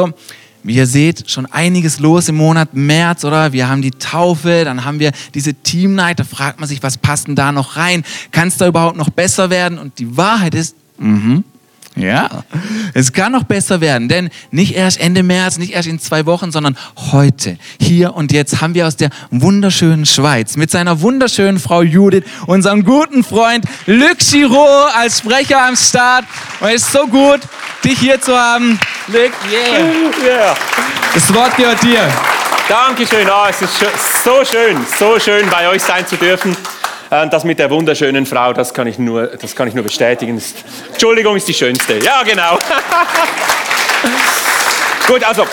So, wie ihr seht, schon einiges los im Monat März, oder? Wir haben die Taufe, dann haben wir diese Team Night, da fragt man sich, was passt denn da noch rein? Kann es da überhaupt noch besser werden? Und die Wahrheit ist, mhm, ja, es kann noch besser werden, denn nicht erst Ende März, nicht erst in zwei Wochen, sondern heute, hier und jetzt haben wir aus der wunderschönen Schweiz mit seiner wunderschönen Frau Judith unseren guten Freund Luc Giraud als Sprecher am Start. Und es ist so gut, dich hier zu haben. Luc, yeah. yeah. Das Wort gehört dir. Dankeschön, oh, es ist so schön, so schön bei euch sein zu dürfen. Das mit der wunderschönen Frau, das kann ich nur, das kann ich nur bestätigen. Entschuldigung, ist die schönste. Ja, genau. Gut, also,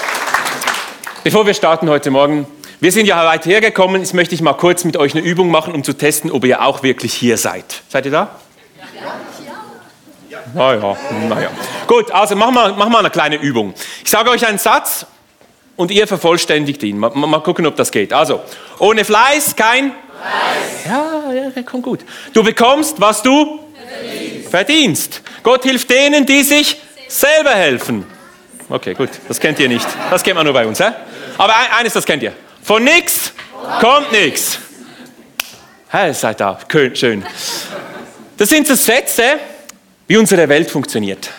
bevor wir starten heute Morgen, wir sind ja weit hergekommen. Jetzt möchte ich mal kurz mit euch eine Übung machen, um zu testen, ob ihr auch wirklich hier seid. Seid ihr da? Ja. Naja, naja. Gut, also machen wir, machen wir eine kleine Übung. Ich sage euch einen Satz und ihr vervollständigt ihn. Mal, mal gucken, ob das geht. Also, ohne Fleiß kein ja, ja, kommt gut. Du bekommst, was du verdienst. verdienst. Gott hilft denen, die sich selber helfen. Okay, gut, das kennt ihr nicht. Das kennt man nur bei uns. Hä? Aber eines, das kennt ihr. Von nichts kommt nichts. Hey, seid da, schön. Das sind so Sätze, wie unsere Welt funktioniert.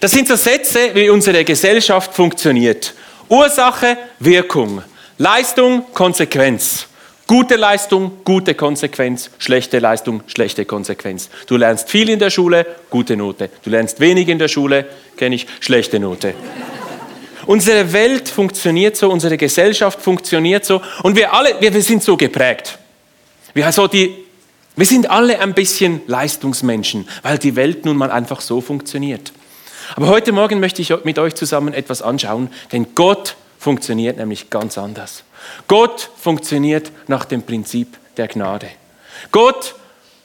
Das sind so Sätze, wie unsere Gesellschaft funktioniert. Ursache, Wirkung, Leistung, Konsequenz. Gute Leistung, gute Konsequenz, schlechte Leistung, schlechte Konsequenz. Du lernst viel in der Schule, gute Note. Du lernst wenig in der Schule, kenne ich, schlechte Note. Unsere Welt funktioniert so, unsere Gesellschaft funktioniert so und wir alle, wir, wir sind so geprägt. Wir, so die, wir sind alle ein bisschen Leistungsmenschen, weil die Welt nun mal einfach so funktioniert. Aber heute Morgen möchte ich mit euch zusammen etwas anschauen, denn Gott funktioniert nämlich ganz anders. Gott funktioniert nach dem Prinzip der Gnade. Gott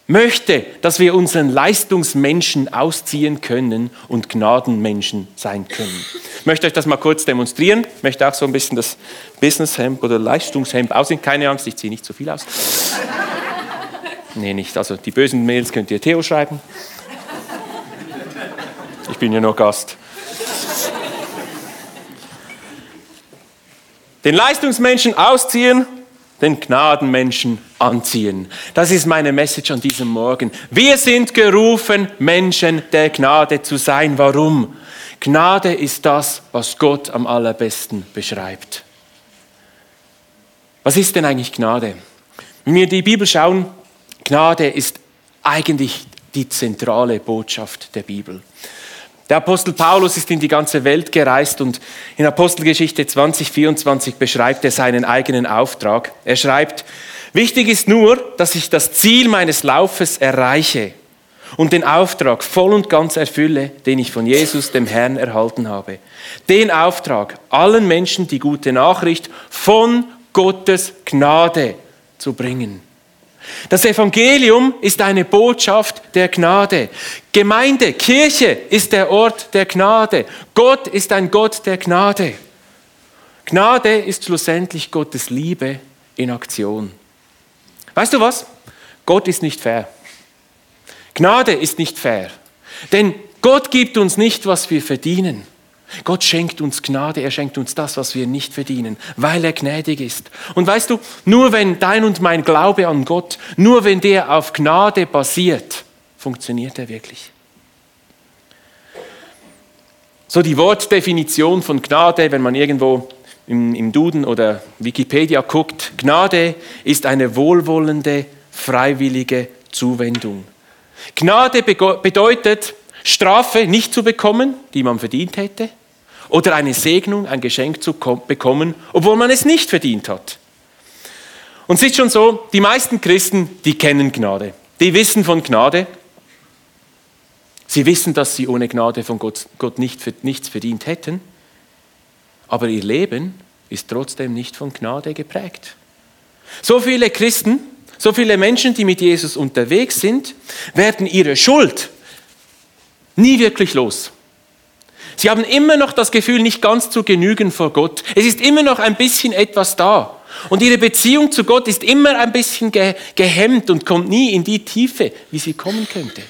möchte, dass wir unseren Leistungsmenschen ausziehen können und Gnadenmenschen sein können. Ich möchte euch das mal kurz demonstrieren. Ich möchte auch so ein bisschen das Businesshemd oder Leistungshemd aussehen. Keine Angst, ich ziehe nicht zu viel aus. Nee, nicht. Also die bösen Mails könnt ihr Theo schreiben. Ich bin ja nur Gast. Den Leistungsmenschen ausziehen, den Gnadenmenschen anziehen. Das ist meine Message an diesem Morgen. Wir sind gerufen, Menschen der Gnade zu sein. Warum? Gnade ist das, was Gott am allerbesten beschreibt. Was ist denn eigentlich Gnade? Wenn wir die Bibel schauen, Gnade ist eigentlich die zentrale Botschaft der Bibel. Der Apostel Paulus ist in die ganze Welt gereist und in Apostelgeschichte 2024 beschreibt er seinen eigenen Auftrag. Er schreibt, wichtig ist nur, dass ich das Ziel meines Laufes erreiche und den Auftrag voll und ganz erfülle, den ich von Jesus, dem Herrn, erhalten habe. Den Auftrag, allen Menschen die gute Nachricht von Gottes Gnade zu bringen. Das Evangelium ist eine Botschaft der Gnade. Gemeinde, Kirche ist der Ort der Gnade. Gott ist ein Gott der Gnade. Gnade ist schlussendlich Gottes Liebe in Aktion. Weißt du was? Gott ist nicht fair. Gnade ist nicht fair. Denn Gott gibt uns nicht, was wir verdienen. Gott schenkt uns Gnade, er schenkt uns das, was wir nicht verdienen, weil er gnädig ist. Und weißt du, nur wenn dein und mein Glaube an Gott, nur wenn der auf Gnade basiert, funktioniert er wirklich. So die Wortdefinition von Gnade, wenn man irgendwo im, im Duden oder Wikipedia guckt, Gnade ist eine wohlwollende, freiwillige Zuwendung. Gnade bedeutet, Strafe nicht zu bekommen, die man verdient hätte, oder eine Segnung, ein Geschenk zu bekommen, obwohl man es nicht verdient hat. Und es ist schon so, die meisten Christen, die kennen Gnade. Die wissen von Gnade. Sie wissen, dass sie ohne Gnade von Gott, Gott nicht, nichts verdient hätten. Aber ihr Leben ist trotzdem nicht von Gnade geprägt. So viele Christen, so viele Menschen, die mit Jesus unterwegs sind, werden ihre Schuld nie wirklich los. Sie haben immer noch das Gefühl, nicht ganz zu genügen vor Gott. Es ist immer noch ein bisschen etwas da. Und ihre Beziehung zu Gott ist immer ein bisschen ge gehemmt und kommt nie in die Tiefe, wie sie kommen könnte.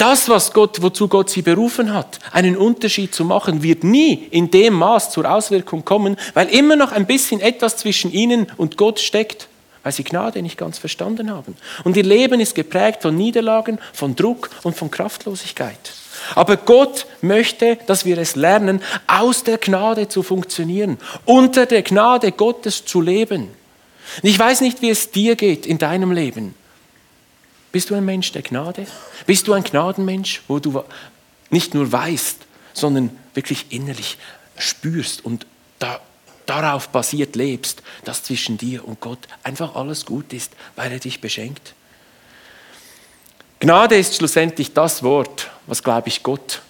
Das, was Gott, wozu Gott sie berufen hat, einen Unterschied zu machen, wird nie in dem Maß zur Auswirkung kommen, weil immer noch ein bisschen etwas zwischen ihnen und Gott steckt, weil sie Gnade nicht ganz verstanden haben. Und ihr Leben ist geprägt von Niederlagen, von Druck und von Kraftlosigkeit. Aber Gott möchte, dass wir es lernen, aus der Gnade zu funktionieren, unter der Gnade Gottes zu leben. ich weiß nicht, wie es dir geht in deinem Leben. Bist du ein Mensch der Gnade? Bist du ein Gnadenmensch, wo du nicht nur weißt, sondern wirklich innerlich spürst und da, darauf basiert lebst, dass zwischen dir und Gott einfach alles gut ist, weil er dich beschenkt? Gnade ist schlussendlich das Wort, was, glaube ich, Gott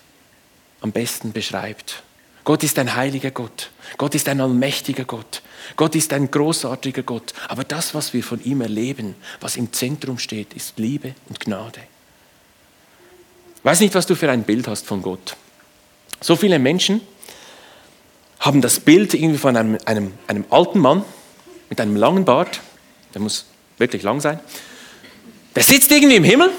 am besten beschreibt. Gott ist ein heiliger Gott. Gott ist ein allmächtiger Gott. Gott ist ein großartiger Gott. Aber das, was wir von ihm erleben, was im Zentrum steht, ist Liebe und Gnade. Ich weiß nicht, was du für ein Bild hast von Gott. So viele Menschen haben das Bild irgendwie von einem, einem, einem alten Mann mit einem langen Bart, der muss wirklich lang sein, der sitzt irgendwie im Himmel,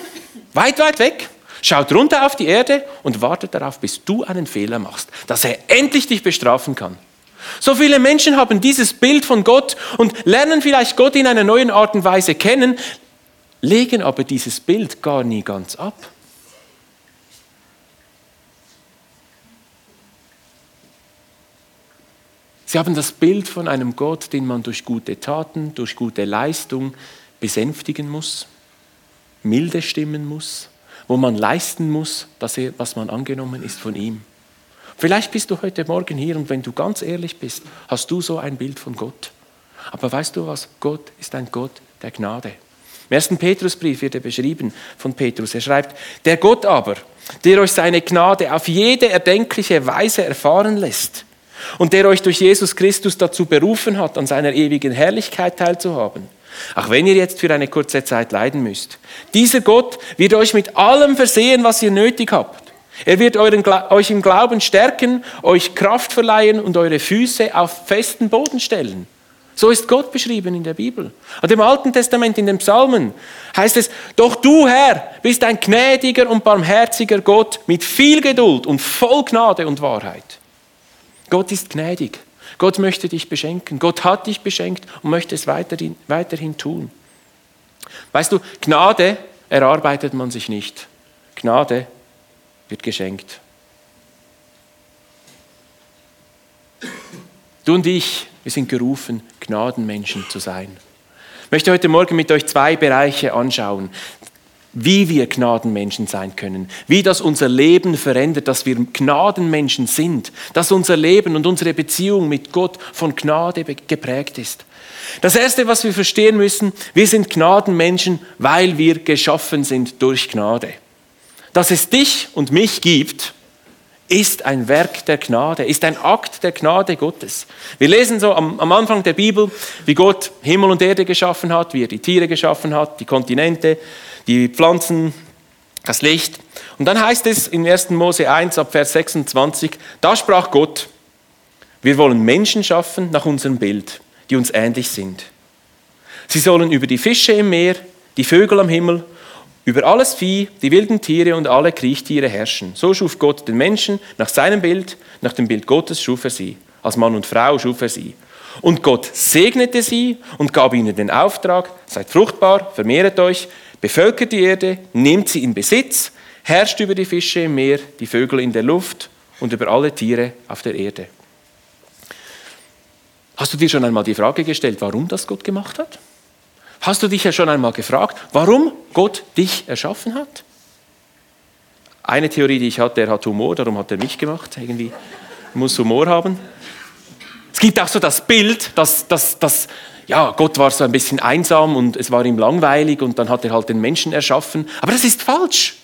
weit, weit weg, schaut runter auf die Erde und wartet darauf, bis du einen Fehler machst, dass er endlich dich bestrafen kann. So viele Menschen haben dieses Bild von Gott und lernen vielleicht Gott in einer neuen Art und Weise kennen, legen aber dieses Bild gar nie ganz ab. Sie haben das Bild von einem Gott, den man durch gute Taten, durch gute Leistung besänftigen muss, milde stimmen muss, wo man leisten muss, dass er, was man angenommen ist von ihm. Vielleicht bist du heute Morgen hier und wenn du ganz ehrlich bist, hast du so ein Bild von Gott. Aber weißt du was? Gott ist ein Gott der Gnade. Im ersten Petrusbrief wird er beschrieben von Petrus. Er schreibt, der Gott aber, der euch seine Gnade auf jede erdenkliche Weise erfahren lässt und der euch durch Jesus Christus dazu berufen hat, an seiner ewigen Herrlichkeit teilzuhaben auch wenn ihr jetzt für eine kurze Zeit leiden müsst. Dieser Gott wird euch mit allem versehen, was ihr nötig habt. Er wird euren, euch im Glauben stärken, euch Kraft verleihen und eure Füße auf festen Boden stellen. So ist Gott beschrieben in der Bibel. Und im Alten Testament, in den Psalmen, heißt es, doch du, Herr, bist ein gnädiger und barmherziger Gott mit viel Geduld und voll Gnade und Wahrheit. Gott ist gnädig. Gott möchte dich beschenken. Gott hat dich beschenkt und möchte es weiterhin, weiterhin tun. Weißt du, Gnade erarbeitet man sich nicht. Gnade wird geschenkt. Du und ich, wir sind gerufen, Gnadenmenschen zu sein. Ich möchte heute Morgen mit euch zwei Bereiche anschauen wie wir Gnadenmenschen sein können, wie das unser Leben verändert, dass wir Gnadenmenschen sind, dass unser Leben und unsere Beziehung mit Gott von Gnade geprägt ist. Das Erste, was wir verstehen müssen, wir sind Gnadenmenschen, weil wir geschaffen sind durch Gnade. Dass es dich und mich gibt, ist ein Werk der Gnade, ist ein Akt der Gnade Gottes. Wir lesen so am, am, Anfang der Bibel, wie Gott Himmel und Erde geschaffen hat, wie er die Tiere geschaffen hat, die Kontinente, die Pflanzen, das Licht. Und dann heißt es in 1. Mose 1 ab Vers 26, da sprach Gott, wir wollen Menschen schaffen nach unserem Bild, die uns ähnlich sind. Sie sollen über die Fische im Meer, die Vögel am Himmel, über alles Vieh, die wilden Tiere und alle Kriechtiere herrschen. So schuf Gott den Menschen nach seinem Bild, nach dem Bild Gottes schuf er sie. Als Mann und Frau schuf er sie. Und Gott segnete sie und gab ihnen den Auftrag, seid fruchtbar, vermehret euch, bevölkert die Erde, nehmt sie in Besitz, herrscht über die Fische im Meer, die Vögel in der Luft und über alle Tiere auf der Erde. Hast du dir schon einmal die Frage gestellt, warum das Gott gemacht hat? Hast du dich ja schon einmal gefragt, warum Gott dich erschaffen hat? Eine Theorie, die ich hatte, er hat Humor, darum hat er mich gemacht. Irgendwie muss Humor haben. Es gibt auch so das Bild, dass, dass, dass ja, Gott war so ein bisschen einsam und es war ihm langweilig und dann hat er halt den Menschen erschaffen. Aber das ist falsch.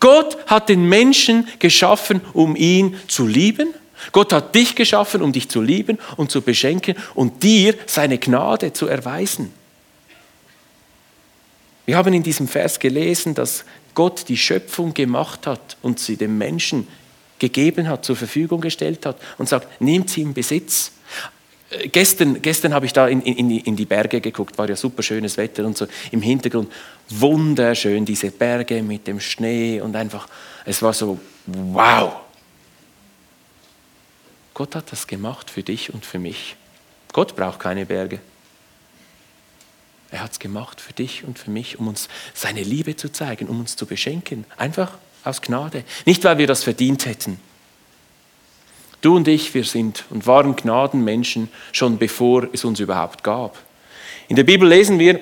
Gott hat den Menschen geschaffen, um ihn zu lieben. Gott hat dich geschaffen, um dich zu lieben und zu beschenken und dir seine Gnade zu erweisen. Wir haben in diesem Vers gelesen, dass Gott die Schöpfung gemacht hat und sie dem Menschen gegeben hat, zur Verfügung gestellt hat und sagt, nehmt sie in Besitz äh, gestern, gestern habe ich da in, in, in, die Berge geguckt, war ja super schönes Wetter und so im Hintergrund wunderschön diese Berge mit dem Schnee und einfach, es war so, wow. Gott hat das gemacht für dich und für mich. Gott braucht keine Berge. Er hat es gemacht für dich und für mich, um uns seine Liebe zu zeigen, um uns zu beschenken. Einfach aus Gnade. Nicht, weil wir das verdient hätten. Du und ich, wir sind und waren Gnadenmenschen schon bevor es uns überhaupt gab. In der Bibel lesen wir,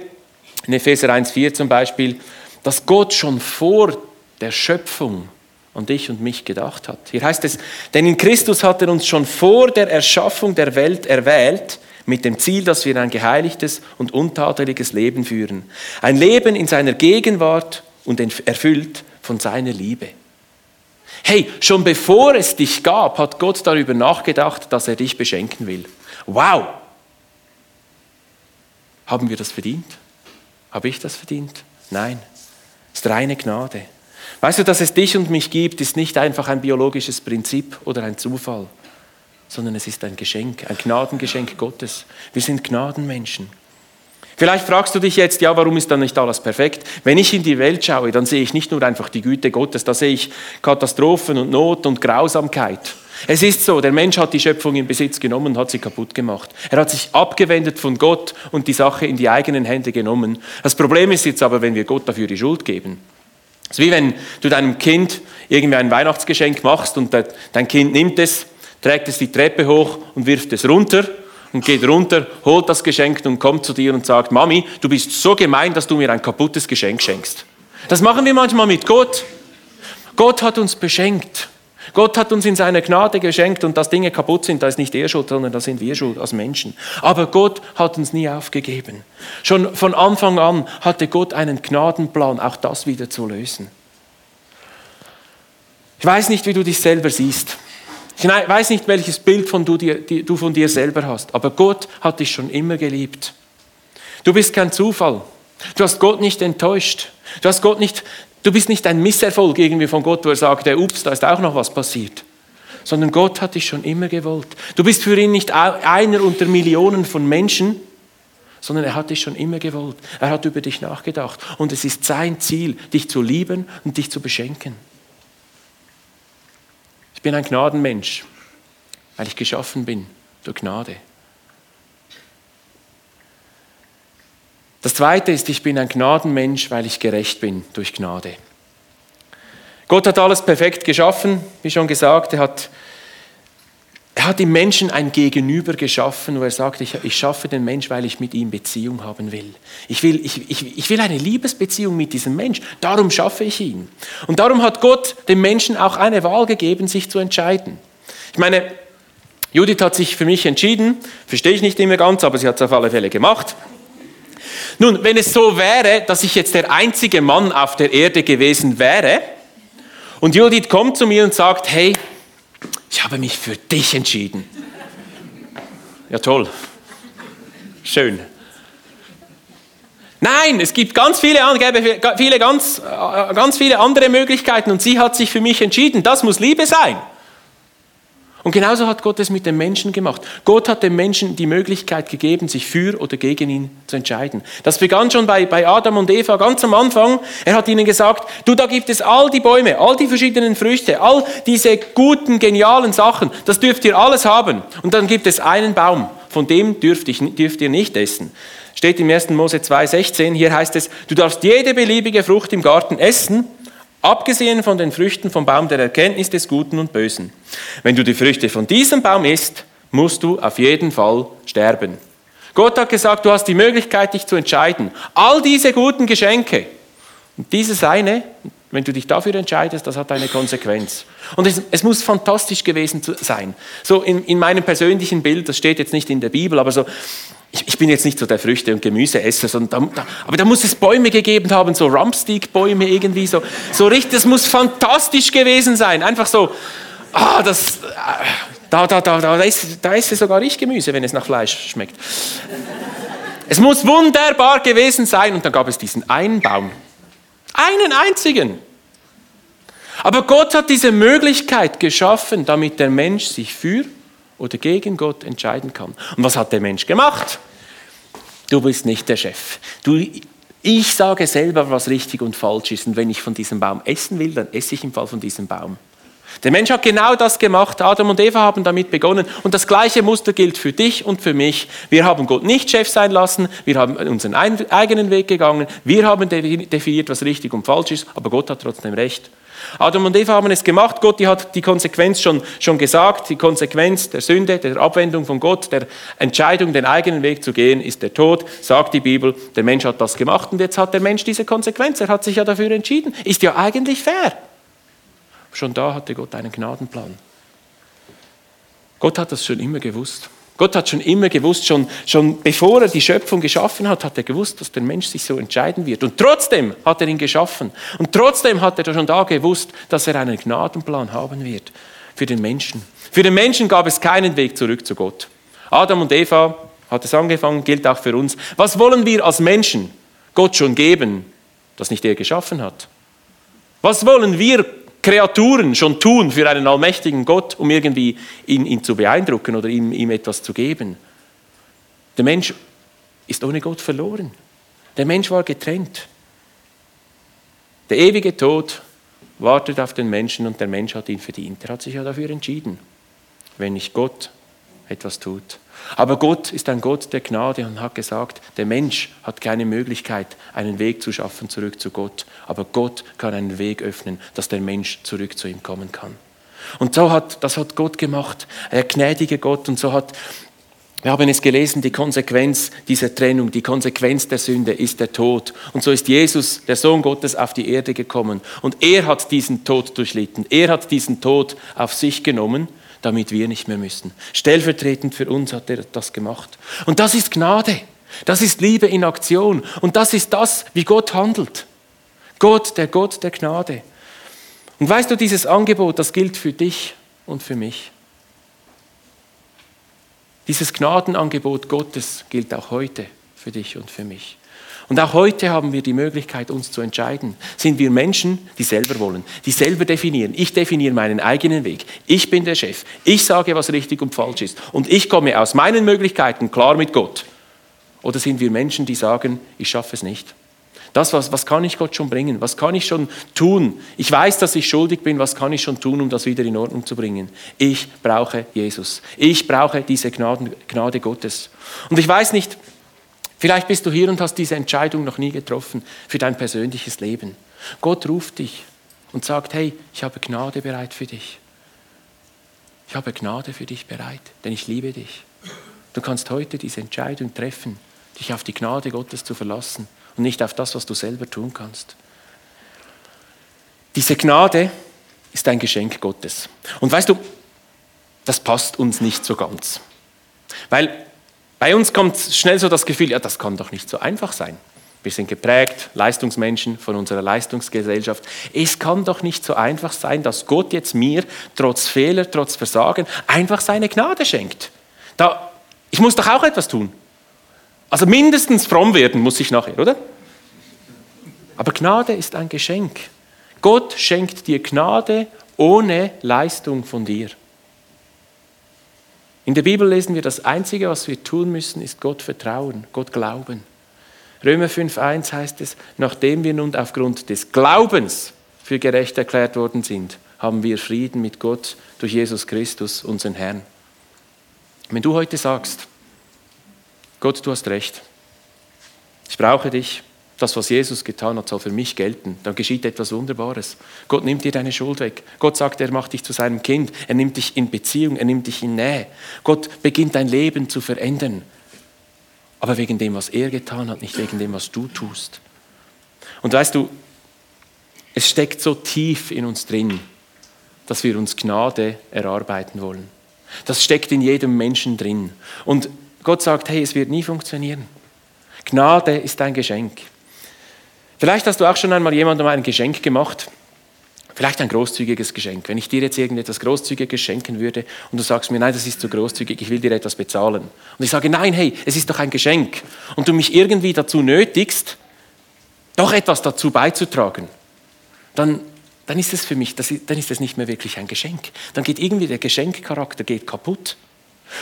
in Epheser 1,4 zum Beispiel, dass Gott schon vor der Schöpfung an dich und mich gedacht hat. Hier heißt es, denn in Christus hat er uns schon vor der Erschaffung der Welt erwählt, mit dem Ziel, dass wir ein geheiligtes und untadeliges Leben führen. Ein Leben in seiner Gegenwart und erfüllt von seiner Liebe. Hey, schon bevor es dich gab, hat Gott darüber nachgedacht, dass er dich beschenken will. Wow! Haben wir das verdient? Habe ich das verdient? Nein. Es ist reine Gnade. Weißt du, dass es dich und mich gibt, ist nicht einfach ein biologisches Prinzip oder ein Zufall, sondern es ist ein Geschenk, ein Gnadengeschenk Gottes. Wir sind Gnadenmenschen. Vielleicht fragst du dich jetzt, ja, warum ist dann nicht alles perfekt? Wenn ich in die Welt schaue, dann sehe ich nicht nur einfach die Güte Gottes, da sehe ich Katastrophen und Not und Grausamkeit. Es ist so, der Mensch hat die Schöpfung in Besitz genommen und hat sie kaputt gemacht. Er hat sich abgewendet von Gott und die Sache in die eigenen Hände genommen. Das Problem ist jetzt aber, wenn wir Gott dafür die Schuld geben. Es ist wie wenn du deinem Kind irgendwie ein Weihnachtsgeschenk machst und dein Kind nimmt es, trägt es die Treppe hoch und wirft es runter und geht runter, holt das Geschenk und kommt zu dir und sagt, Mami, du bist so gemein, dass du mir ein kaputtes Geschenk schenkst. Das machen wir manchmal mit Gott. Gott hat uns beschenkt. Gott hat uns in seiner Gnade geschenkt und dass Dinge kaputt sind, da ist nicht er schuld, sondern da sind wir schuld als Menschen. Aber Gott hat uns nie aufgegeben. Schon von Anfang an hatte Gott einen Gnadenplan, auch das wieder zu lösen. Ich weiß nicht, wie du dich selber siehst. Ich weiß nicht, welches Bild von du, dir, die, du von dir selber hast, aber Gott hat dich schon immer geliebt. Du bist kein Zufall. Du hast Gott nicht enttäuscht. Du, hast Gott nicht, du bist nicht ein Misserfolg irgendwie von Gott, wo er sagt, ups, da ist auch noch was passiert. Sondern Gott hat dich schon immer gewollt. Du bist für ihn nicht einer unter Millionen von Menschen, sondern er hat dich schon immer gewollt. Er hat über dich nachgedacht. Und es ist sein Ziel, dich zu lieben und dich zu beschenken bin ein Gnadenmensch, weil ich geschaffen bin durch Gnade. Das Zweite ist, ich bin ein Gnadenmensch, weil ich gerecht bin durch Gnade. Gott hat alles perfekt geschaffen, wie schon gesagt. Er hat er hat dem Menschen ein Gegenüber geschaffen, wo er sagt, ich, ich schaffe den Mensch, weil ich mit ihm Beziehung haben will. Ich will, ich, ich, ich will eine Liebesbeziehung mit diesem Mensch, darum schaffe ich ihn. Und darum hat Gott dem Menschen auch eine Wahl gegeben, sich zu entscheiden. Ich meine, Judith hat sich für mich entschieden, verstehe ich nicht immer ganz, aber sie hat es auf alle Fälle gemacht. Nun, wenn es so wäre, dass ich jetzt der einzige Mann auf der Erde gewesen wäre und Judith kommt zu mir und sagt, hey, ich habe mich für dich entschieden. Ja, toll. Schön. Nein, es gibt ganz viele, viele, ganz, äh, ganz viele andere Möglichkeiten und sie hat sich für mich entschieden. Das muss Liebe sein. Und genauso hat Gott es mit dem Menschen gemacht. Gott hat dem Menschen die Möglichkeit gegeben, sich für oder gegen ihn zu entscheiden. Das begann schon bei, bei Adam und Eva ganz am Anfang. Er hat ihnen gesagt, du, da gibt es all die Bäume, all die verschiedenen Früchte, all diese guten, genialen Sachen, das dürft ihr alles haben. Und dann gibt es einen Baum, von dem dürft, ich, dürft ihr nicht essen. Steht im 1. Mose 2,16, hier heißt es, du darfst jede beliebige Frucht im Garten essen, abgesehen von den Früchten vom Baum der Erkenntnis des Guten und Bösen. Wenn du die Früchte von diesem Baum isst, musst du auf jeden Fall sterben. Gott hat gesagt, du hast die Möglichkeit, dich zu entscheiden. All diese guten Geschenke und dieses eine, wenn du dich dafür entscheidest, das hat eine Konsequenz. Und es, es muss fantastisch gewesen sein. So in, in meinem persönlichen Bild, das steht jetzt nicht in der Bibel, aber so, ich, ich bin jetzt nicht so der Früchte- und Gemüseesser, sondern da, da, aber da muss es Bäume gegeben haben, so Rumpsteak-Bäume irgendwie, so, so richtig, das muss fantastisch gewesen sein. Einfach so, ah, das, da, da, da, da, esse, da esse sogar ich Gemüse, wenn es nach Fleisch schmeckt. Es muss wunderbar gewesen sein und dann gab es diesen einen Baum. Einen einzigen. Aber Gott hat diese Möglichkeit geschaffen, damit der Mensch sich für oder gegen Gott entscheiden kann. Und was hat der Mensch gemacht? Du bist nicht der Chef. Du, ich sage selber, was richtig und falsch ist. Und wenn ich von diesem Baum essen will, dann esse ich im Fall von diesem Baum. Der Mensch hat genau das gemacht. Adam und Eva haben damit begonnen. Und das gleiche Muster gilt für dich und für mich. Wir haben Gott nicht Chef sein lassen. Wir haben unseren eigenen Weg gegangen. Wir haben definiert, was richtig und falsch ist. Aber Gott hat trotzdem recht. Adam und Eva haben es gemacht. Gott die hat die Konsequenz schon, schon gesagt. Die Konsequenz der Sünde, der Abwendung von Gott, der Entscheidung, den eigenen Weg zu gehen, ist der Tod, sagt die Bibel. Der Mensch hat das gemacht und jetzt hat der Mensch diese Konsequenz. Er hat sich ja dafür entschieden. Ist ja eigentlich fair. Schon da hatte Gott einen Gnadenplan. Gott hat das schon immer gewusst. Gott hat schon immer gewusst, schon, schon bevor er die Schöpfung geschaffen hat, hat er gewusst, dass der Mensch sich so entscheiden wird. Und trotzdem hat er ihn geschaffen. Und trotzdem hat er schon da gewusst, dass er einen Gnadenplan haben wird für den Menschen. Für den Menschen gab es keinen Weg zurück zu Gott. Adam und Eva hat es angefangen, gilt auch für uns. Was wollen wir als Menschen Gott schon geben, das nicht er geschaffen hat? Was wollen wir Kreaturen schon tun für einen allmächtigen Gott, um irgendwie ihn, ihn zu beeindrucken oder ihm, ihm etwas zu geben. Der Mensch ist ohne Gott verloren. Der Mensch war getrennt. Der ewige Tod wartet auf den Menschen und der Mensch hat ihn verdient. Er hat sich ja dafür entschieden, wenn nicht Gott etwas tut. Aber Gott ist ein Gott der Gnade und hat gesagt, der Mensch hat keine Möglichkeit, einen Weg zu schaffen zurück zu Gott. Aber Gott kann einen Weg öffnen, dass der Mensch zurück zu ihm kommen kann. Und so hat, das hat Gott gemacht, ein gnädiger Gott. Und so hat, wir haben es gelesen, die Konsequenz dieser Trennung, die Konsequenz der Sünde ist der Tod. Und so ist Jesus, der Sohn Gottes, auf die Erde gekommen. Und er hat diesen Tod durchlitten. Er hat diesen Tod auf sich genommen damit wir nicht mehr müssen. Stellvertretend für uns hat er das gemacht. Und das ist Gnade. Das ist Liebe in Aktion. Und das ist das, wie Gott handelt. Gott, der Gott der Gnade. Und weißt du, dieses Angebot, das gilt für dich und für mich. Dieses Gnadenangebot Gottes gilt auch heute für dich und für mich. Und auch heute haben wir die Möglichkeit, uns zu entscheiden. Sind wir Menschen, die selber wollen, die selber definieren. Ich definiere meinen eigenen Weg. Ich bin der Chef. Ich sage, was richtig und falsch ist. Und ich komme aus meinen Möglichkeiten klar mit Gott. Oder sind wir Menschen, die sagen, ich schaffe es nicht? Das, was, was kann ich Gott schon bringen? Was kann ich schon tun? Ich weiß, dass ich schuldig bin. Was kann ich schon tun, um das wieder in Ordnung zu bringen? Ich brauche Jesus. Ich brauche diese Gnaden, Gnade Gottes. Und ich weiß nicht, Vielleicht bist du hier und hast diese Entscheidung noch nie getroffen für dein persönliches Leben. Gott ruft dich und sagt, hey, ich habe Gnade bereit für dich. Ich habe Gnade für dich bereit, denn ich liebe dich. Du kannst heute diese Entscheidung treffen, dich auf die Gnade Gottes zu verlassen und nicht auf das, was du selber tun kannst. Diese Gnade ist ein Geschenk Gottes. Und weißt du, das passt uns nicht so ganz. Weil bei uns kommt schnell so das Gefühl, ja, das kann doch nicht so einfach sein. Wir sind geprägt, Leistungsmenschen von unserer Leistungsgesellschaft. Es kann doch nicht so einfach sein, dass Gott jetzt mir trotz Fehler, trotz Versagen einfach seine Gnade schenkt. Da, ich muss doch auch etwas tun. Also mindestens fromm werden muss ich nachher, oder? Aber Gnade ist ein Geschenk. Gott schenkt dir Gnade ohne Leistung von dir. In der Bibel lesen wir, das Einzige, was wir tun müssen, ist Gott vertrauen, Gott glauben. Römer 5.1 heißt es, nachdem wir nun aufgrund des Glaubens für gerecht erklärt worden sind, haben wir Frieden mit Gott durch Jesus Christus, unseren Herrn. Wenn du heute sagst, Gott, du hast recht, ich brauche dich, das, was Jesus getan hat, soll für mich gelten. Dann geschieht etwas Wunderbares. Gott nimmt dir deine Schuld weg. Gott sagt, er macht dich zu seinem Kind. Er nimmt dich in Beziehung, er nimmt dich in Nähe. Gott beginnt dein Leben zu verändern. Aber wegen dem, was er getan hat, nicht wegen dem, was du tust. Und weißt du, es steckt so tief in uns drin, dass wir uns Gnade erarbeiten wollen. Das steckt in jedem Menschen drin. Und Gott sagt, hey, es wird nie funktionieren. Gnade ist ein Geschenk. Vielleicht hast du auch schon einmal jemandem ein Geschenk gemacht. Vielleicht ein großzügiges Geschenk. Wenn ich dir jetzt irgendetwas Großzügiges schenken würde und du sagst mir, nein, das ist zu großzügig, ich will dir etwas bezahlen. Und ich sage, nein, hey, es ist doch ein Geschenk. Und du mich irgendwie dazu nötigst, doch etwas dazu beizutragen, dann, dann ist es für mich, das, dann ist es nicht mehr wirklich ein Geschenk. Dann geht irgendwie der Geschenkcharakter geht kaputt.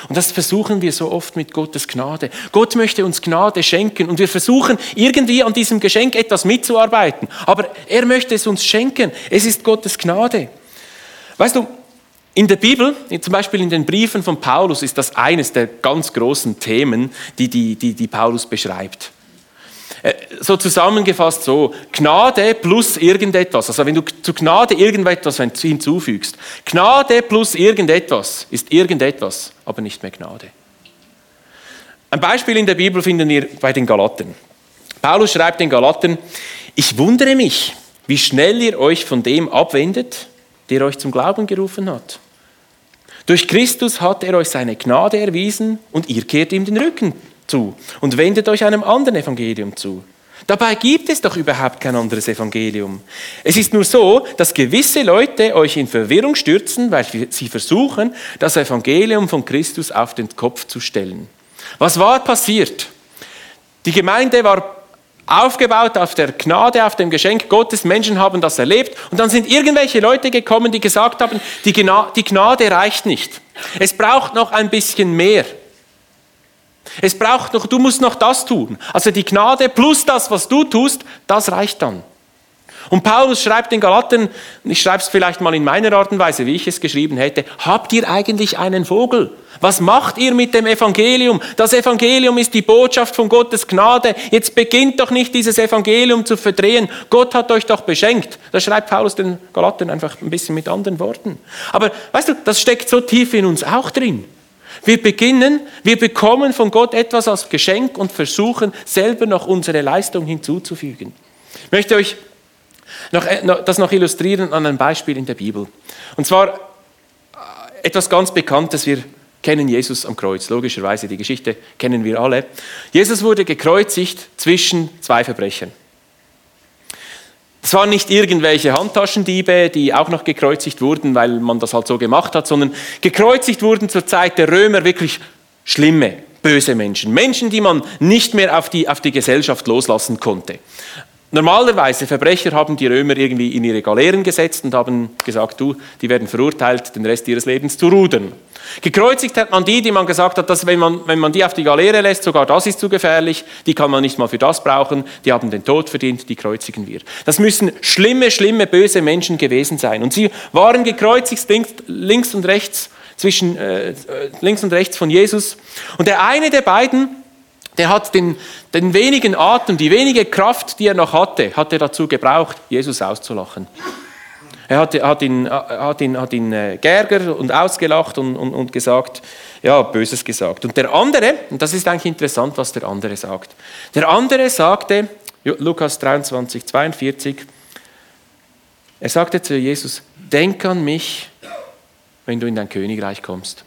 Und das versuchen wir so oft mit Gottes Gnade. Gott möchte uns Gnade schenken und wir versuchen irgendwie an diesem Geschenk etwas mitzuarbeiten. Aber er möchte es uns schenken. Es ist Gottes Gnade. Weißt du, in der Bibel, zum Beispiel in den Briefen von Paulus, ist das eines der ganz großen Themen, die, die, die, die Paulus beschreibt. Äh, so zusammengefasst so, Gnade plus irgendetwas. Also wenn du zu Gnade irgendetwas hinzufügst. Gnade plus irgendetwas ist irgendetwas, aber nicht mehr Gnade. Ein Beispiel in der Bibel finden wir bei den Galaten. Paulus schreibt den Galaten, ich wundere mich, wie schnell ihr euch von dem abwendet, der euch zum Glauben gerufen hat. Durch Christus hat er euch seine Gnade erwiesen und ihr kehrt ihm den Rücken zu und wendet euch einem anderen Evangelium zu. Dabei gibt es doch überhaupt kein anderes Evangelium. Es ist nur so, dass gewisse Leute euch in Verwirrung stürzen, weil sie versuchen, das Evangelium von Christus auf den Kopf zu stellen. Was war passiert? Die Gemeinde war aufgebaut auf der Gnade, auf dem Geschenk Gottes. Menschen haben das erlebt. Und dann sind irgendwelche Leute gekommen, die gesagt haben, die Gnade reicht nicht. Es braucht noch ein bisschen mehr. Es braucht noch, du musst noch das tun. Also die Gnade plus das, was du tust, das reicht dann. Und Paulus schreibt den Galaten, ich schreibe es vielleicht mal in meiner Art und Weise, wie ich es geschrieben hätte, habt ihr eigentlich einen Vogel? Was macht ihr mit dem Evangelium? Das Evangelium ist die Botschaft von Gottes Gnade. Jetzt beginnt doch nicht dieses Evangelium zu verdrehen. Gott hat euch doch beschenkt. Das schreibt Paulus den Galaten einfach ein bisschen mit anderen Worten. Aber weißt du, das steckt so tief in uns auch drin. Wir beginnen, wir bekommen von Gott etwas als Geschenk und versuchen selber noch unsere Leistung hinzuzufügen. Ich möchte euch äh, noch, das noch illustrieren an einem Beispiel in der Bibel. Und zwar äh, etwas ganz Bekanntes. Wir kennen Jesus am Kreuz. Logischerweise, die Geschichte kennen wir alle. Jesus wurde gekreuzigt zwischen zwei Verbrechern. Es waren nicht irgendwelche Handtaschendiebe, die auch noch gekreuzigt wurden, weil man das halt so gemacht hat, sondern gekreuzigt wurden zur Zeit der Römer wirklich schlimme, böse Menschen. Menschen, die man nicht mehr auf die, auf die Gesellschaft loslassen konnte. Normalerweise, Verbrecher haben die Römer irgendwie in ihre Galeeren gesetzt und haben gesagt, du, die werden verurteilt, den Rest ihres Lebens zu rudern. Gekreuzigt hat man die, die man gesagt hat, dass wenn man, wenn man die auf die Galeere lässt, sogar das ist zu gefährlich, die kann man nicht mal für das brauchen, die haben den Tod verdient, die kreuzigen wir. Das müssen schlimme, schlimme, böse Menschen gewesen sein. Und sie waren gekreuzigt links, und rechts, zwischen äh, links und rechts von Jesus. Und der eine der beiden, der hat den, den wenigen Atem, die wenige Kraft, die er noch hatte, hat er dazu gebraucht, Jesus auszulachen. Er hat, hat ihn, hat ihn, hat ihn äh, geärgert und ausgelacht und, und, und gesagt, ja, Böses gesagt. Und der andere, und das ist eigentlich interessant, was der andere sagt. Der andere sagte, Lukas 23, 42, er sagte zu Jesus, denk an mich, wenn du in dein Königreich kommst.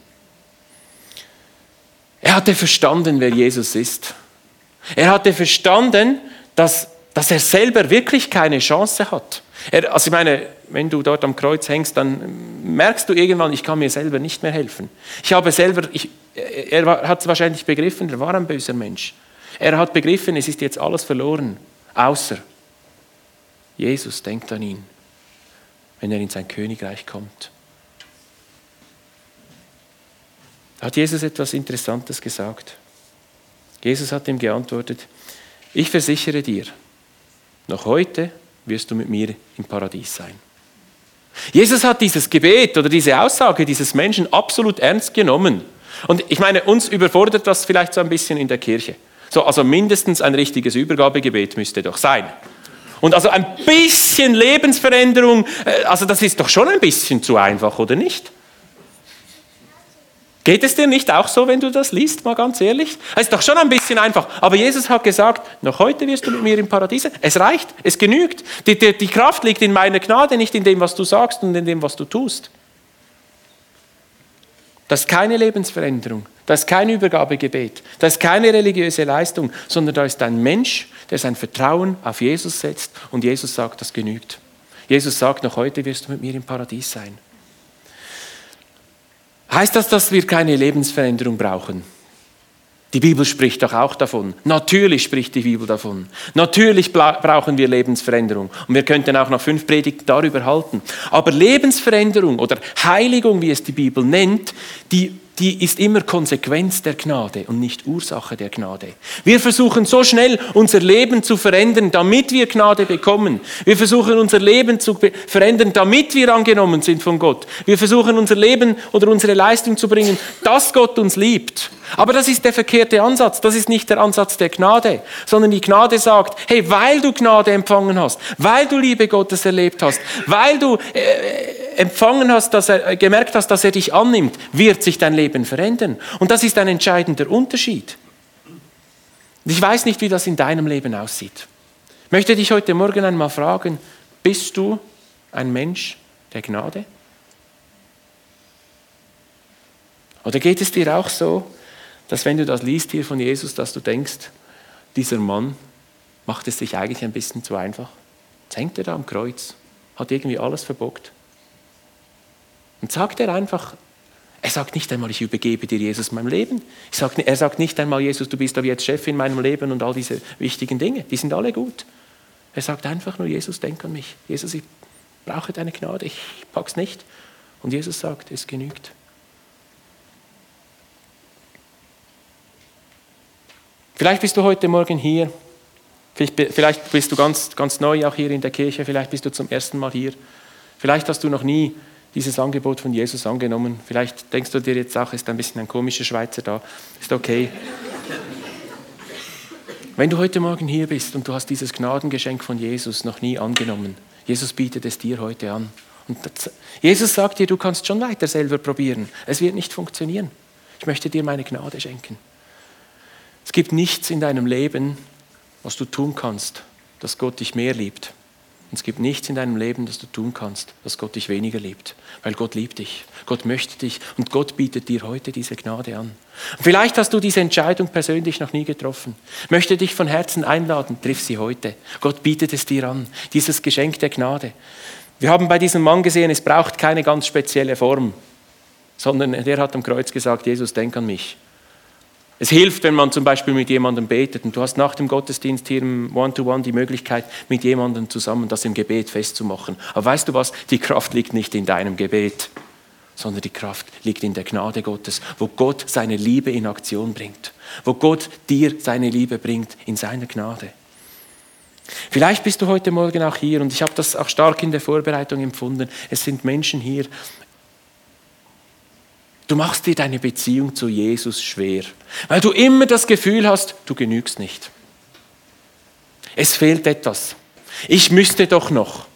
Er hatte verstanden, wer Jesus ist. Er hatte verstanden, dass, dass er selber wirklich keine Chance hat. Er, also ich meine, wenn du dort am Kreuz hängst, dann merkst du irgendwann, ich kann mir selber nicht mehr helfen. Ich habe selber, ich, er hat es wahrscheinlich begriffen, er war ein böser Mensch. Er hat begriffen, es ist jetzt alles verloren, außer Jesus denkt an ihn, wenn er in sein Königreich kommt. Hat Jesus etwas Interessantes gesagt. Jesus hat ihm geantwortet, ich versichere dir, noch heute wirst du mit mir im Paradies sein. Jesus hat dieses Gebet oder diese Aussage dieses Menschen absolut ernst genommen. Und ich meine, uns überfordert das vielleicht so ein bisschen in der Kirche. So, also mindestens ein richtiges Übergabegebet müsste doch sein. Und also ein bisschen Lebensveränderung, äh, also das ist doch schon ein bisschen zu einfach, oder nicht? Geht es dir nicht auch so, wenn du das liest, mal ganz ehrlich? Es ist doch schon ein bisschen einfach. Aber Jesus hat gesagt, noch heute wirst du mit mir im Paradies. Es reicht, es genügt. Die, die, die Kraft liegt in meiner Gnade, nicht in dem, was du sagst und in dem, was du tust. Das ist keine Lebensveränderung, das ist kein Übergabegebet, das ist keine religiöse Leistung, sondern da ist ein Mensch, der sein Vertrauen auf Jesus setzt und Jesus sagt, das genügt. Jesus sagt, noch heute wirst du mit mir im Paradies sein. Heißt das, dass wir keine Lebensveränderung brauchen? Die Bibel spricht doch auch davon. Natürlich spricht die Bibel davon. Natürlich brauchen wir Lebensveränderung. Und wir könnten auch noch fünf Predigten darüber halten. Aber Lebensveränderung oder Heiligung, wie es die Bibel nennt, die die ist immer Konsequenz der Gnade und nicht Ursache der Gnade. Wir versuchen so schnell unser Leben zu verändern, damit wir Gnade bekommen. Wir versuchen unser Leben zu verändern, damit wir angenommen sind von Gott. Wir versuchen unser Leben oder unsere Leistung zu bringen, dass Gott uns liebt. Aber das ist der verkehrte Ansatz. Das ist nicht der Ansatz der Gnade, sondern die Gnade sagt, hey, weil du Gnade empfangen hast, weil du Liebe Gottes erlebt hast, weil du äh, empfangen hast, dass er äh, gemerkt hast, dass er dich annimmt, wird sich dein Leben verändern. Und das ist ein entscheidender Unterschied. Ich weiß nicht, wie das in deinem Leben aussieht. Ich möchte dich heute Morgen einmal fragen, bist du ein Mensch der Gnade? Oder geht es dir auch so, dass wenn du das liest hier von Jesus, dass du denkst, dieser Mann macht es sich eigentlich ein bisschen zu einfach. Jetzt hängt er da am Kreuz, hat irgendwie alles verbockt. Und sagt er einfach, er sagt nicht einmal, ich übergebe dir Jesus mein Leben. Sag, er sagt nicht einmal, Jesus, du bist aber jetzt Chef in meinem Leben und all diese wichtigen Dinge, die sind alle gut. Er sagt einfach nur, Jesus, denk an mich. Jesus, ich brauche deine Gnade, ich pack's nicht. Und Jesus sagt, es genügt. Vielleicht bist du heute Morgen hier, vielleicht bist du ganz, ganz neu auch hier in der Kirche, vielleicht bist du zum ersten Mal hier, vielleicht hast du noch nie dieses Angebot von Jesus angenommen. Vielleicht denkst du dir jetzt auch, ist ein bisschen ein komischer Schweizer da. Ist okay. Wenn du heute Morgen hier bist und du hast dieses Gnadengeschenk von Jesus noch nie angenommen, Jesus bietet es dir heute an. Und Jesus sagt dir, du kannst schon weiter selber probieren. Es wird nicht funktionieren. Ich möchte dir meine Gnade schenken. Es gibt nichts in deinem Leben, was du tun kannst, dass Gott dich mehr liebt. Und es gibt nichts in deinem Leben, das du tun kannst, dass Gott dich weniger liebt. Weil Gott liebt dich. Gott möchte dich. Und Gott bietet dir heute diese Gnade an. Und vielleicht hast du diese Entscheidung persönlich noch nie getroffen. Möchte dich von Herzen einladen. Triff sie heute. Gott bietet es dir an. Dieses Geschenk der Gnade. Wir haben bei diesem Mann gesehen, es braucht keine ganz spezielle Form, sondern der hat am Kreuz gesagt, Jesus, denk an mich. Es hilft, wenn man zum Beispiel mit jemandem betet und du hast nach dem Gottesdienst hier im One-to-One -One die Möglichkeit, mit jemandem zusammen das im Gebet festzumachen. Aber weißt du was? Die Kraft liegt nicht in deinem Gebet, sondern die Kraft liegt in der Gnade Gottes, wo Gott seine Liebe in Aktion bringt, wo Gott dir seine Liebe bringt in seiner Gnade. Vielleicht bist du heute Morgen auch hier und ich habe das auch stark in der Vorbereitung empfunden. Es sind Menschen hier, Du machst dir deine Beziehung zu Jesus schwer, weil du immer das Gefühl hast, du genügst nicht. Es fehlt etwas. Ich müsste doch noch.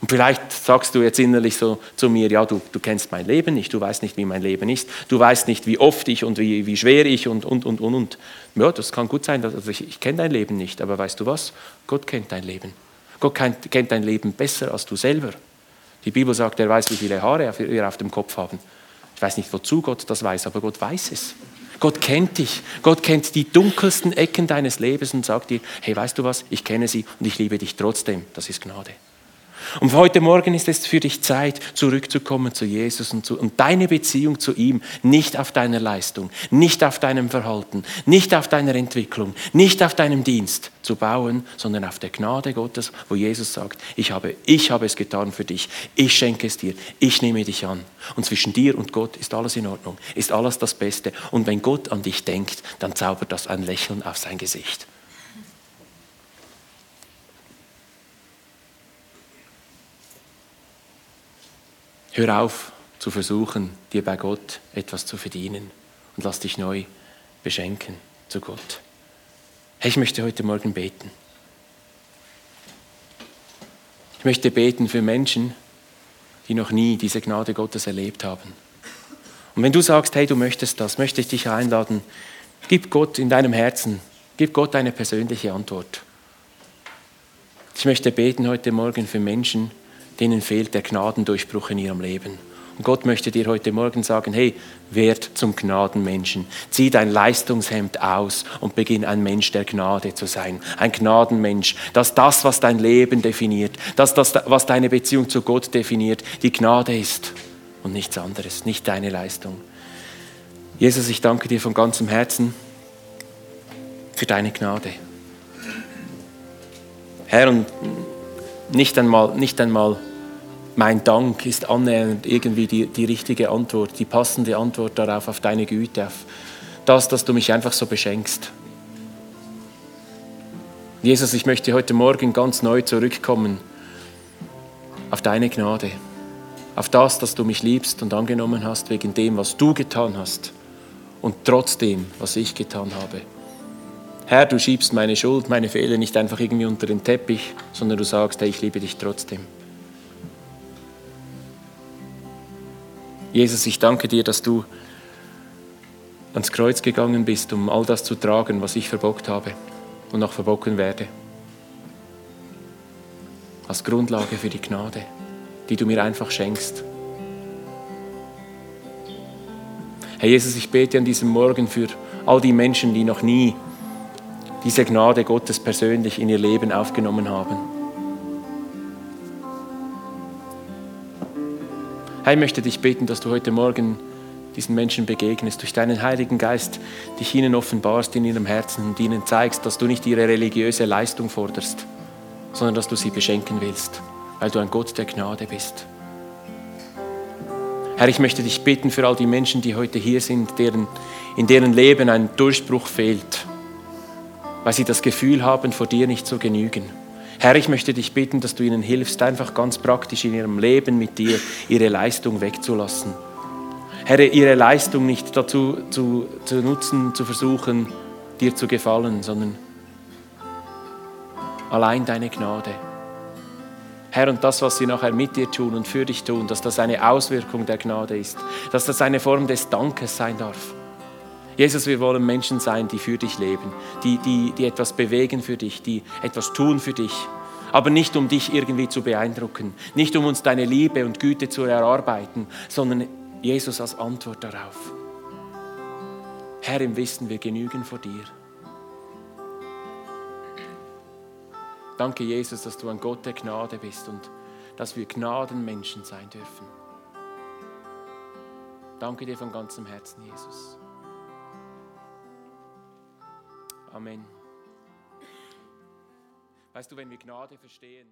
Und vielleicht sagst du jetzt innerlich so zu mir, ja, du, du kennst mein Leben nicht, du weißt nicht, wie mein Leben ist, du weißt nicht, wie oft ich und wie, wie schwer ich und, und, und, und, und. Ja, das kann gut sein, also ich, ich kenne dein Leben nicht, aber weißt du was? Gott kennt dein Leben. Gott kennt, kennt dein Leben besser als du selber. Die Bibel sagt, er weiß, wie viele Haare wir auf dem Kopf haben. Ich weiß nicht, wozu Gott das weiß, aber Gott weiß es. Gott kennt dich. Gott kennt die dunkelsten Ecken deines Lebens und sagt dir, hey, weißt du was, ich kenne sie und ich liebe dich trotzdem. Das ist Gnade. Und heute Morgen ist es für dich Zeit, zurückzukommen zu Jesus und, zu, und deine Beziehung zu ihm nicht auf deiner Leistung, nicht auf deinem Verhalten, nicht auf deiner Entwicklung, nicht auf deinem Dienst zu bauen, sondern auf der Gnade Gottes, wo Jesus sagt, ich habe, ich habe es getan für dich, ich schenke es dir, ich nehme dich an. Und zwischen dir und Gott ist alles in Ordnung, ist alles das Beste. Und wenn Gott an dich denkt, dann zaubert das ein Lächeln auf sein Gesicht. Hör auf zu versuchen, dir bei Gott etwas zu verdienen und lass dich neu beschenken zu Gott. Ich möchte heute Morgen beten. Ich möchte beten für Menschen, die noch nie diese Gnade Gottes erlebt haben. Und wenn du sagst, hey, du möchtest das, möchte ich dich einladen, gib Gott in deinem Herzen, gib Gott eine persönliche Antwort. Ich möchte beten heute Morgen für Menschen, denen fehlt der Gnadendurchbruch in ihrem Leben. Und Gott möchte dir heute Morgen sagen, hey, werd zum Gnadenmenschen. Zieh dein Leistungshemd aus und beginn ein Mensch der Gnade zu sein. Ein Gnadenmensch, dass das, was dein Leben definiert, dass das, was deine Beziehung zu Gott definiert, die Gnade ist und nichts anderes, nicht deine Leistung. Jesus, ich danke dir von ganzem Herzen für deine Gnade. Herr, und nicht einmal, nicht einmal mein Dank ist annähernd irgendwie die, die richtige Antwort, die passende Antwort darauf, auf deine Güte, auf das, dass du mich einfach so beschenkst. Jesus, ich möchte heute Morgen ganz neu zurückkommen auf deine Gnade, auf das, dass du mich liebst und angenommen hast wegen dem, was du getan hast und trotzdem, was ich getan habe. Herr, du schiebst meine Schuld, meine Fehler nicht einfach irgendwie unter den Teppich, sondern du sagst, hey, ich liebe dich trotzdem. Jesus, ich danke dir, dass du ans Kreuz gegangen bist, um all das zu tragen, was ich verbockt habe und noch verbocken werde. Als Grundlage für die Gnade, die du mir einfach schenkst. Herr Jesus, ich bete an diesem Morgen für all die Menschen, die noch nie diese Gnade Gottes persönlich in ihr Leben aufgenommen haben. Herr, ich möchte dich beten, dass du heute Morgen diesen Menschen begegnest, durch deinen Heiligen Geist dich ihnen offenbarst in ihrem Herzen und ihnen zeigst, dass du nicht ihre religiöse Leistung forderst, sondern dass du sie beschenken willst, weil du ein Gott der Gnade bist. Herr, ich möchte dich beten für all die Menschen, die heute hier sind, deren, in deren Leben ein Durchbruch fehlt, weil sie das Gefühl haben, vor dir nicht zu genügen. Herr, ich möchte dich bitten, dass du ihnen hilfst, einfach ganz praktisch in ihrem Leben mit dir ihre Leistung wegzulassen. Herr, ihre Leistung nicht dazu zu, zu nutzen, zu versuchen, dir zu gefallen, sondern allein deine Gnade. Herr, und das, was sie nachher mit dir tun und für dich tun, dass das eine Auswirkung der Gnade ist, dass das eine Form des Dankes sein darf. Jesus, wir wollen Menschen sein, die für dich leben, die, die, die etwas bewegen für dich, die etwas tun für dich, aber nicht um dich irgendwie zu beeindrucken, nicht um uns deine Liebe und Güte zu erarbeiten, sondern Jesus als Antwort darauf. Herr, im Wissen, wir genügen vor dir. Danke, Jesus, dass du ein Gott der Gnade bist und dass wir Gnadenmenschen sein dürfen. Danke dir von ganzem Herzen, Jesus. Amen. Weißt du, wenn wir Gnade verstehen,